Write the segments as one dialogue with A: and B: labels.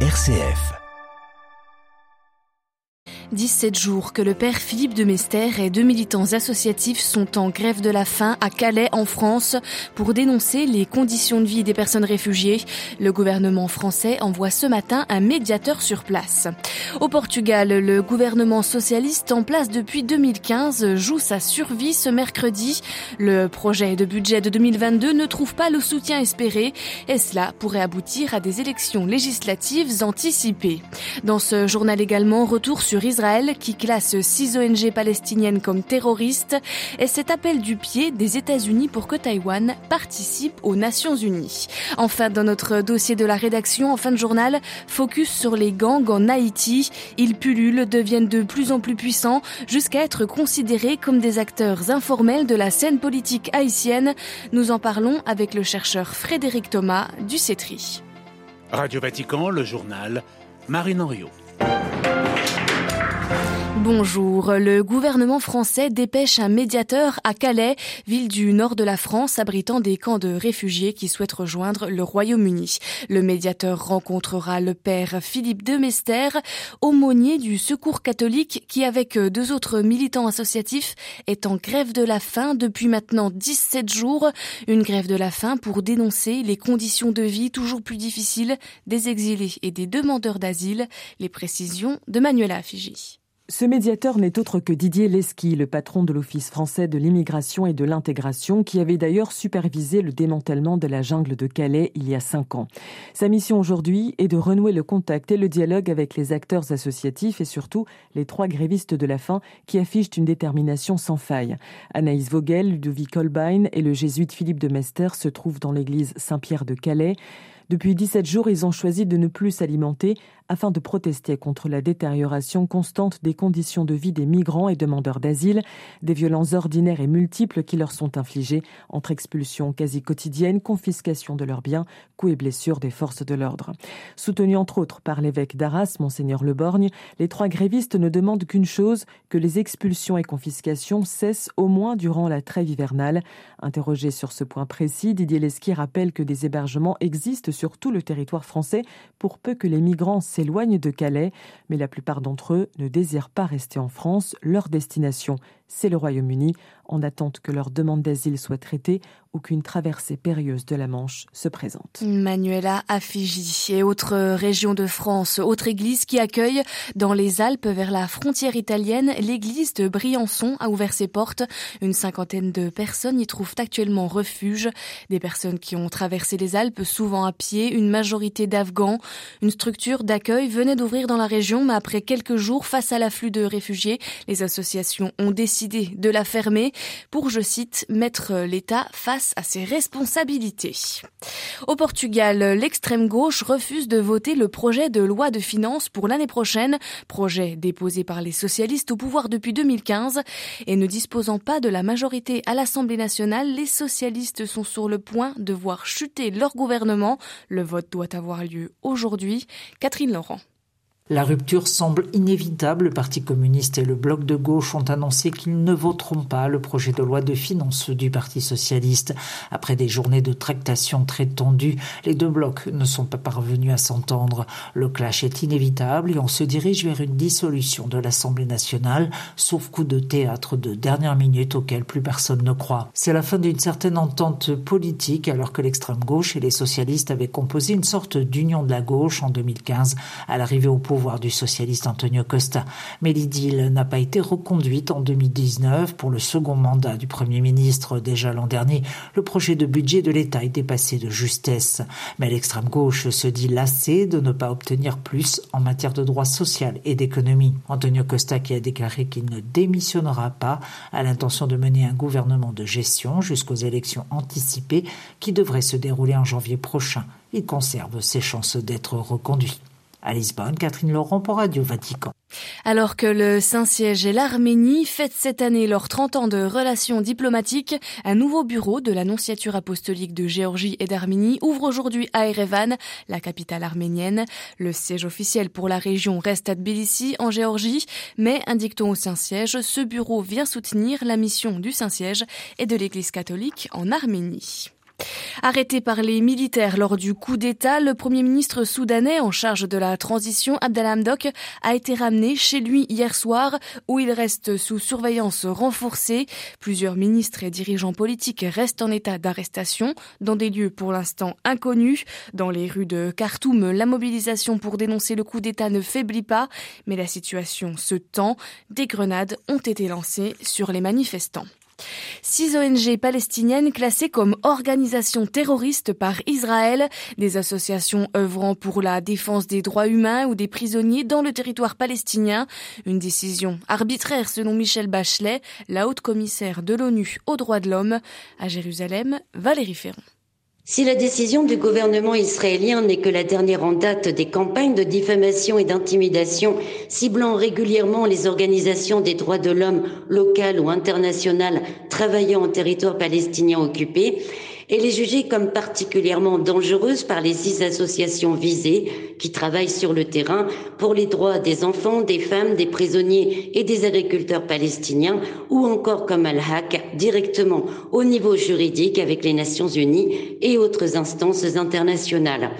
A: RCF.
B: 17 jours que le père Philippe de Mester et deux militants associatifs sont en grève de la faim à Calais, en France, pour dénoncer les conditions de vie des personnes réfugiées. Le gouvernement français envoie ce matin un médiateur sur place. Au Portugal, le gouvernement socialiste en place depuis 2015 joue sa survie ce mercredi. Le projet de budget de 2022 ne trouve pas le soutien espéré et cela pourrait aboutir à des élections législatives anticipées. Dans ce journal également, retour sur Israël Israël qui classe six ONG palestiniennes comme terroristes et cet appel du pied des États-Unis pour que Taïwan participe aux Nations Unies. Enfin, dans notre dossier de la rédaction en fin de journal, focus sur les gangs en Haïti. Ils pullulent, deviennent de plus en plus puissants jusqu'à être considérés comme des acteurs informels de la scène politique haïtienne. Nous en parlons avec le chercheur Frédéric Thomas du CETRI.
C: Radio Vatican, le journal, Marine Henriot.
B: Bonjour. Le gouvernement français dépêche un médiateur à Calais, ville du nord de la France abritant des camps de réfugiés qui souhaitent rejoindre le Royaume-Uni. Le médiateur rencontrera le père Philippe de Mester, aumônier du Secours catholique qui, avec deux autres militants associatifs, est en grève de la faim depuis maintenant 17 jours. Une grève de la faim pour dénoncer les conditions de vie toujours plus difficiles des exilés et des demandeurs d'asile. Les précisions de Manuela Fiji.
D: Ce médiateur n'est autre que Didier Lesky, le patron de l'Office français de l'immigration et de l'intégration, qui avait d'ailleurs supervisé le démantèlement de la jungle de Calais il y a cinq ans. Sa mission aujourd'hui est de renouer le contact et le dialogue avec les acteurs associatifs et surtout les trois grévistes de la faim qui affichent une détermination sans faille. Anaïs Vogel, Ludovic Holbein et le jésuite Philippe de Mester se trouvent dans l'église Saint-Pierre de Calais. Depuis 17 jours, ils ont choisi de ne plus s'alimenter afin de protester contre la détérioration constante des conditions de vie des migrants et demandeurs d'asile, des violences ordinaires et multiples qui leur sont infligées entre expulsions quasi quotidiennes, confiscation de leurs biens, coups et blessures des forces de l'ordre. Soutenus entre autres par l'évêque d'Arras, Monseigneur Leborgne, les trois grévistes ne demandent qu'une chose, que les expulsions et confiscations cessent au moins durant la trêve hivernale. Interrogé sur ce point précis, Didier Lesky rappelle que des hébergements existent sur tout le territoire français pour peu que les migrants s'éloignent de Calais, mais la plupart d'entre eux ne désirent pas rester en France. Leur destination, c'est le Royaume-Uni, en attente que leur demande d'asile soit traitée ou qu'une traversée périlleuse de la Manche se présente.
B: Manuela Affigi et autre région de France, autre église qui accueille dans les Alpes vers la frontière italienne, l'église de Briançon a ouvert ses portes. Une cinquantaine de personnes y trouvent actuellement refuge. Des personnes qui ont traversé les Alpes, souvent à pied, une majorité d'Afghans. Une structure d'accueil venait d'ouvrir dans la région, mais après quelques jours, face à l'afflux de réfugiés, les associations ont décidé de la fermer pour, je cite, mettre l'État face à ses responsabilités. Au Portugal, l'extrême gauche refuse de voter le projet de loi de finances pour l'année prochaine, projet déposé par les socialistes au pouvoir depuis 2015 et ne disposant pas de la majorité à l'Assemblée nationale, les socialistes sont sur le point de voir chuter leur gouvernement. Le vote doit avoir lieu aujourd'hui. Catherine Laurent.
E: La rupture semble inévitable. Le Parti communiste et le bloc de gauche ont annoncé qu'ils ne voteront pas le projet de loi de finances du Parti socialiste. Après des journées de tractation très tendues, les deux blocs ne sont pas parvenus à s'entendre. Le clash est inévitable et on se dirige vers une dissolution de l'Assemblée nationale, sauf coup de théâtre de dernière minute auquel plus personne ne croit. C'est la fin d'une certaine entente politique alors que l'extrême gauche et les socialistes avaient composé une sorte d'union de la gauche en 2015 à l'arrivée au pouvoir pouvoir du socialiste Antonio Costa. Mais l'idylle n'a pas été reconduite en 2019 pour le second mandat du Premier ministre. Déjà l'an dernier, le projet de budget de l'État était passé de justesse. Mais l'extrême gauche se dit lassée de ne pas obtenir plus en matière de droits sociaux et d'économie. Antonio Costa qui a déclaré qu'il ne démissionnera pas a l'intention de mener un gouvernement de gestion jusqu'aux élections anticipées qui devraient se dérouler en janvier prochain. Il conserve ses chances d'être reconduit. À Lisbonne, Catherine Laurent pour Radio Vatican.
B: Alors que le Saint-Siège et l'Arménie fêtent cette année leurs 30 ans de relations diplomatiques, un nouveau bureau de l'Annonciature apostolique de Géorgie et d'Arménie ouvre aujourd'hui à Erevan, la capitale arménienne. Le siège officiel pour la région reste à Tbilissi, en Géorgie, mais indique-t-on au Saint-Siège, ce bureau vient soutenir la mission du Saint-Siège et de l'Église catholique en Arménie. Arrêté par les militaires lors du coup d'État, le Premier ministre soudanais en charge de la transition, Abdallah Hamdok, a été ramené chez lui hier soir où il reste sous surveillance renforcée. Plusieurs ministres et dirigeants politiques restent en état d'arrestation dans des lieux pour l'instant inconnus. Dans les rues de Khartoum, la mobilisation pour dénoncer le coup d'État ne faiblit pas, mais la situation se tend. Des grenades ont été lancées sur les manifestants. Six ONG palestiniennes classées comme organisations terroristes par Israël, des associations œuvrant pour la défense des droits humains ou des prisonniers dans le territoire palestinien. Une décision arbitraire selon Michel Bachelet, la haute commissaire de l'ONU aux droits de l'homme. À Jérusalem, Valérie Ferron.
A: Si la décision du gouvernement israélien n'est que la dernière en date des campagnes de diffamation et d'intimidation ciblant régulièrement les organisations des droits de l'homme locales ou internationales travaillant en territoire palestinien occupé, elle est jugée comme particulièrement dangereuse par les six associations visées qui travaillent sur le terrain pour les droits des enfants, des femmes, des prisonniers et des agriculteurs palestiniens ou encore comme Al-Haq directement au niveau juridique avec les Nations Unies et autres instances internationales.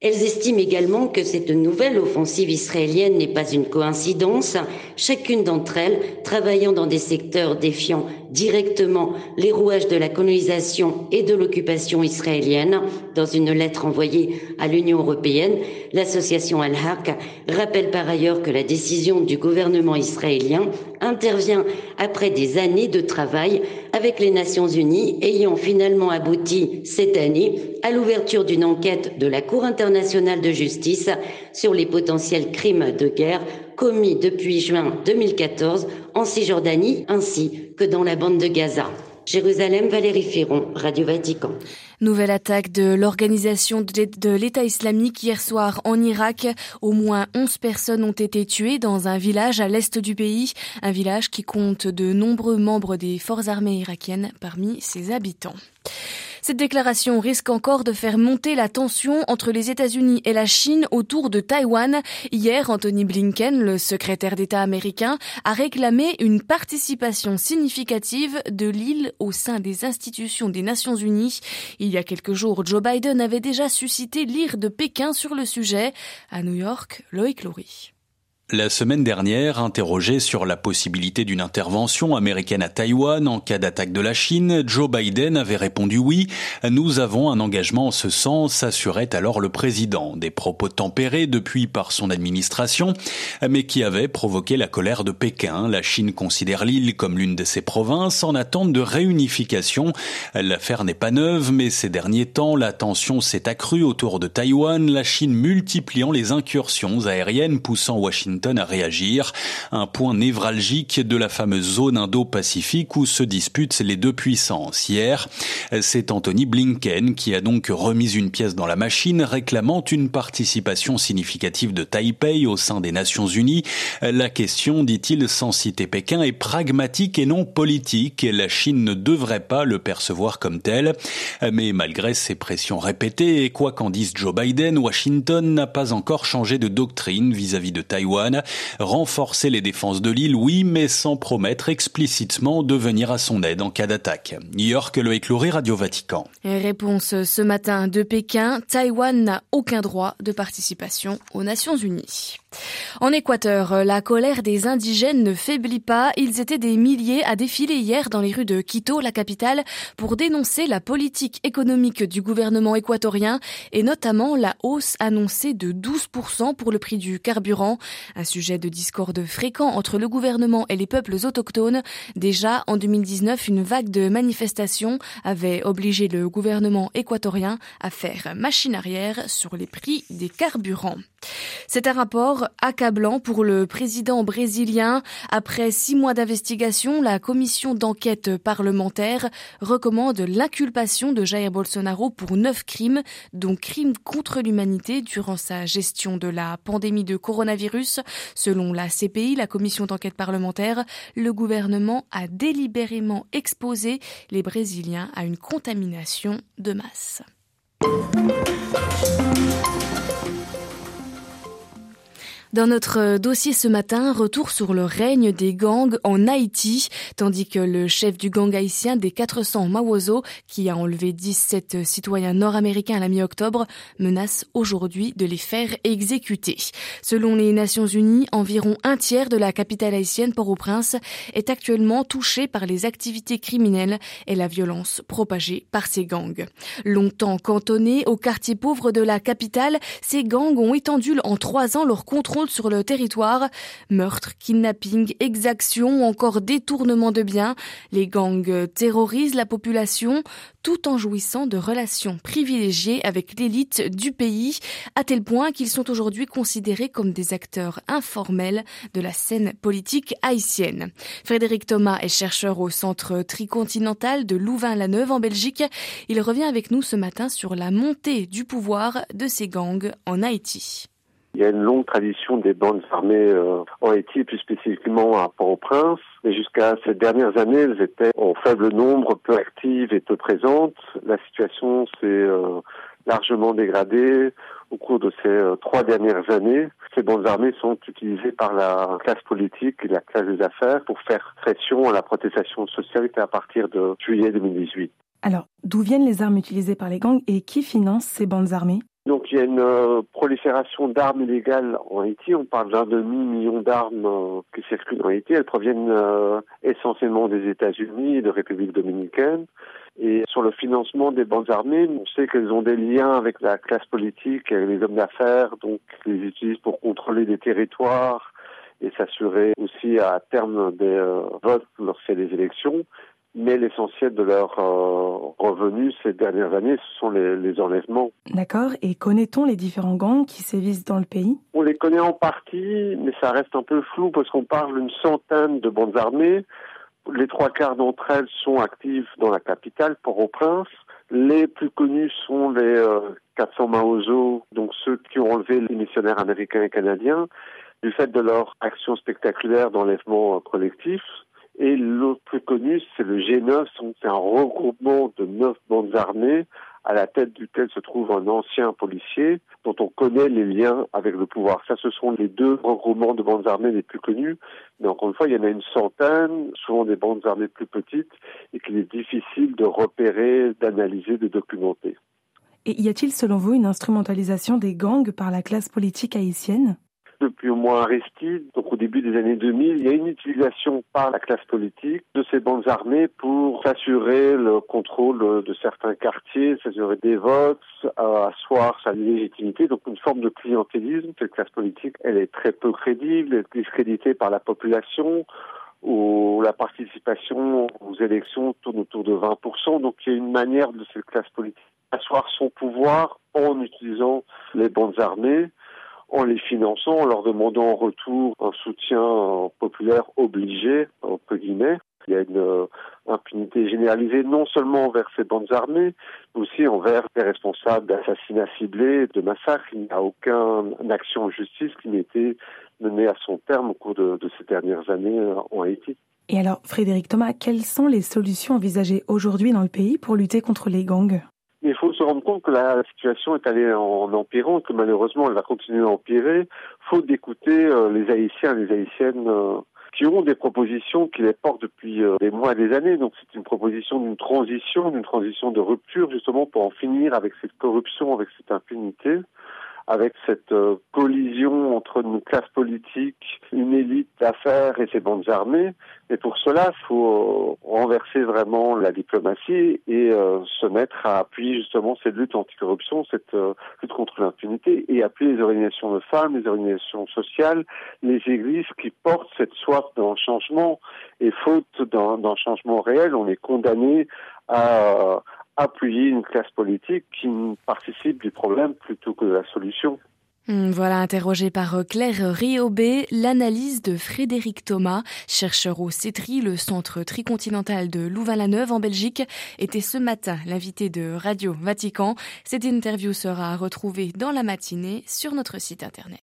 A: Elles estiment également que cette nouvelle offensive israélienne n'est pas une coïncidence, chacune d'entre elles travaillant dans des secteurs défiant directement les rouages de la colonisation et de l'occupation israélienne. Dans une lettre envoyée à l'Union européenne, l'association Al-Haq rappelle par ailleurs que la décision du gouvernement israélien intervient après des années de travail avec les Nations Unies ayant finalement abouti cette année à l'ouverture d'une enquête de la Cour internationale de justice sur les potentiels crimes de guerre commis depuis juin 2014 en Cisjordanie ainsi que dans la bande de Gaza. Jérusalem, Valérie Ferron, Radio Vatican.
B: Nouvelle attaque de l'organisation de l'État islamique hier soir en Irak. Au moins 11 personnes ont été tuées dans un village à l'est du pays, un village qui compte de nombreux membres des forces armées irakiennes parmi ses habitants. Cette déclaration risque encore de faire monter la tension entre les États-Unis et la Chine autour de Taïwan. Hier, Anthony Blinken, le secrétaire d'État américain, a réclamé une participation significative de l'île au sein des institutions des Nations Unies. Il y a quelques jours, Joe Biden avait déjà suscité l'ire de Pékin sur le sujet. À New York, Loïc Loury.
F: La semaine dernière, interrogé sur la possibilité d'une intervention américaine à Taïwan en cas d'attaque de la Chine, Joe Biden avait répondu oui. Nous avons un engagement en ce sens, assurait alors le président. Des propos tempérés depuis par son administration, mais qui avaient provoqué la colère de Pékin. La Chine considère l'île comme l'une de ses provinces en attente de réunification. L'affaire n'est pas neuve, mais ces derniers temps, la tension s'est accrue autour de Taïwan, la Chine multipliant les incursions aériennes poussant Washington à réagir. Un point névralgique de la fameuse zone Indo-Pacifique où se disputent les deux puissances. Hier, c'est Anthony Blinken qui a donc remis une pièce dans la machine réclamant une participation significative de Taipei au sein des Nations Unies. La question, dit-il sans citer Pékin, est pragmatique et non politique la Chine ne devrait pas le percevoir comme tel. Mais malgré ces pressions répétées et quoi qu'en dise Joe Biden, Washington n'a pas encore changé de doctrine vis-à-vis -vis de Taïwan Renforcer les défenses de l'île, oui, mais sans promettre explicitement de venir à son aide en cas d'attaque. York, le écloré Radio Vatican.
B: Réponse ce matin de Pékin, Taïwan n'a aucun droit de participation aux Nations Unies. En Équateur, la colère des indigènes ne faiblit pas. Ils étaient des milliers à défiler hier dans les rues de Quito, la capitale, pour dénoncer la politique économique du gouvernement équatorien et notamment la hausse annoncée de 12% pour le prix du carburant. Un sujet de discorde fréquent entre le gouvernement et les peuples autochtones. Déjà, en 2019, une vague de manifestations avait obligé le gouvernement équatorien à faire machine arrière sur les prix des carburants. C'est un rapport accablant pour le président brésilien. Après six mois d'investigation, la commission d'enquête parlementaire recommande l'inculpation de Jair Bolsonaro pour neuf crimes, dont crimes contre l'humanité durant sa gestion de la pandémie de coronavirus. Selon la CPI, la commission d'enquête parlementaire, le gouvernement a délibérément exposé les Brésiliens à une contamination de masse. Dans notre euh, dossier ce matin, retour sur le règne des gangs en Haïti, tandis que le chef du gang haïtien des 400 Mawozo, qui a enlevé 17 citoyens nord-américains à la mi-octobre, menace aujourd'hui de les faire exécuter. Selon les Nations Unies, environ un tiers de la capitale haïtienne Port-au-Prince est actuellement touché par les activités criminelles et la violence propagée par ces gangs. Longtemps cantonnés au quartier pauvre de la capitale, ces gangs ont étendu en trois ans leur contrôle sur le territoire. Meurtres, kidnapping, exactions ou encore détournement de biens. Les gangs terrorisent la population tout en jouissant de relations privilégiées avec l'élite du pays, à tel point qu'ils sont aujourd'hui considérés comme des acteurs informels de la scène politique haïtienne. Frédéric Thomas est chercheur au centre tricontinental de Louvain-la-Neuve en Belgique. Il revient avec nous ce matin sur la montée du pouvoir de ces gangs en Haïti.
G: Il y a une longue tradition des bandes armées euh, en Haïti, plus spécifiquement à Port-au-Prince. Mais jusqu'à ces dernières années, elles étaient en faible nombre, peu actives et peu présentes. La situation s'est euh, largement dégradée au cours de ces euh, trois dernières années. Ces bandes armées sont utilisées par la classe politique et la classe des affaires pour faire pression à la protestation sociale à partir de juillet 2018.
H: Alors, d'où viennent les armes utilisées par les gangs et qui finance ces bandes armées?
G: Donc il y a une euh, prolifération d'armes illégales en Haïti. On parle d'un demi-million d'armes euh, qui circulent en Haïti. Elles proviennent euh, essentiellement des États-Unis et de République dominicaine. Et sur le financement des bandes armées, on sait qu'elles ont des liens avec la classe politique, et les hommes d'affaires, donc ils les utilisent pour contrôler des territoires et s'assurer aussi à terme des votes lorsqu'il y a des élections mais l'essentiel de leurs euh, revenus ces dernières années, ce sont les, les enlèvements.
H: D'accord. Et connaît-on les différents gangs qui sévissent dans le pays?
G: On les connaît en partie, mais ça reste un peu flou parce qu'on parle d'une centaine de bandes armées. Les trois quarts d'entre elles sont actives dans la capitale, Port-au-Prince. Les plus connus sont les euh, 400 Maozo, donc ceux qui ont enlevé les missionnaires américains et canadiens, du fait de leur action spectaculaire d'enlèvement collectif. Et l'autre plus connu, c'est le G9, c'est un regroupement de neuf bandes armées à la tête duquel se trouve un ancien policier dont on connaît les liens avec le pouvoir. Ça, ce sont les deux regroupements de bandes armées les plus connus. Mais encore une fois, il y en a une centaine, souvent des bandes armées plus petites, et qu'il est difficile de repérer, d'analyser, de documenter.
H: Et y a-t-il, selon vous, une instrumentalisation des gangs par la classe politique haïtienne?
G: Depuis au moins Aristide, donc au début des années 2000, il y a une utilisation par la classe politique de ces bandes armées pour s'assurer le contrôle de certains quartiers, s'assurer des votes, asseoir sa légitimité, donc une forme de clientélisme. Cette classe politique, elle est très peu crédible, elle est discréditée par la population où la participation aux élections tourne autour de 20%. Donc il y a une manière de cette classe politique asseoir son pouvoir en utilisant les bandes armées en les finançant, en leur demandant en retour un soutien populaire obligé, entre guillemets. Il y a une euh, impunité généralisée non seulement envers ces bandes armées, mais aussi envers les responsables d'assassinats ciblés, de massacres. Il n'y a aucune action en justice qui n'ait été menée à son terme au cours de, de ces dernières années euh, en Haïti.
H: Et alors, Frédéric Thomas, quelles sont les solutions envisagées aujourd'hui dans le pays pour lutter contre les gangs?
G: Il faut se rendre compte que la situation est allée en empirant, que malheureusement elle va continuer à empirer, faute d'écouter euh, les Haïtiens, les Haïtiennes euh, qui ont des propositions qui les portent depuis euh, des mois et des années. Donc c'est une proposition d'une transition, d'une transition de rupture justement pour en finir avec cette corruption, avec cette impunité avec cette euh, collision entre une classe politique, une élite d'affaires et ses bandes armées. Et pour cela, il faut euh, renverser vraiment la diplomatie et euh, se mettre à appuyer justement cette lutte anticorruption, cette lutte contre l'impunité et appuyer les organisations de femmes, les organisations sociales, les églises qui portent cette soif d'un changement. Et faute d'un changement réel, on est condamné à, appuyer une classe politique qui participe du problème plutôt que de la solution.
B: Hmm, voilà, interrogé par euh, Claire Riobé, l'analyse de Frédéric Thomas, chercheur au CETRI, le centre tricontinental de Louvain-la-Neuve en Belgique, était ce matin l'invité de Radio Vatican. Cette interview sera retrouvée dans la matinée sur notre site internet.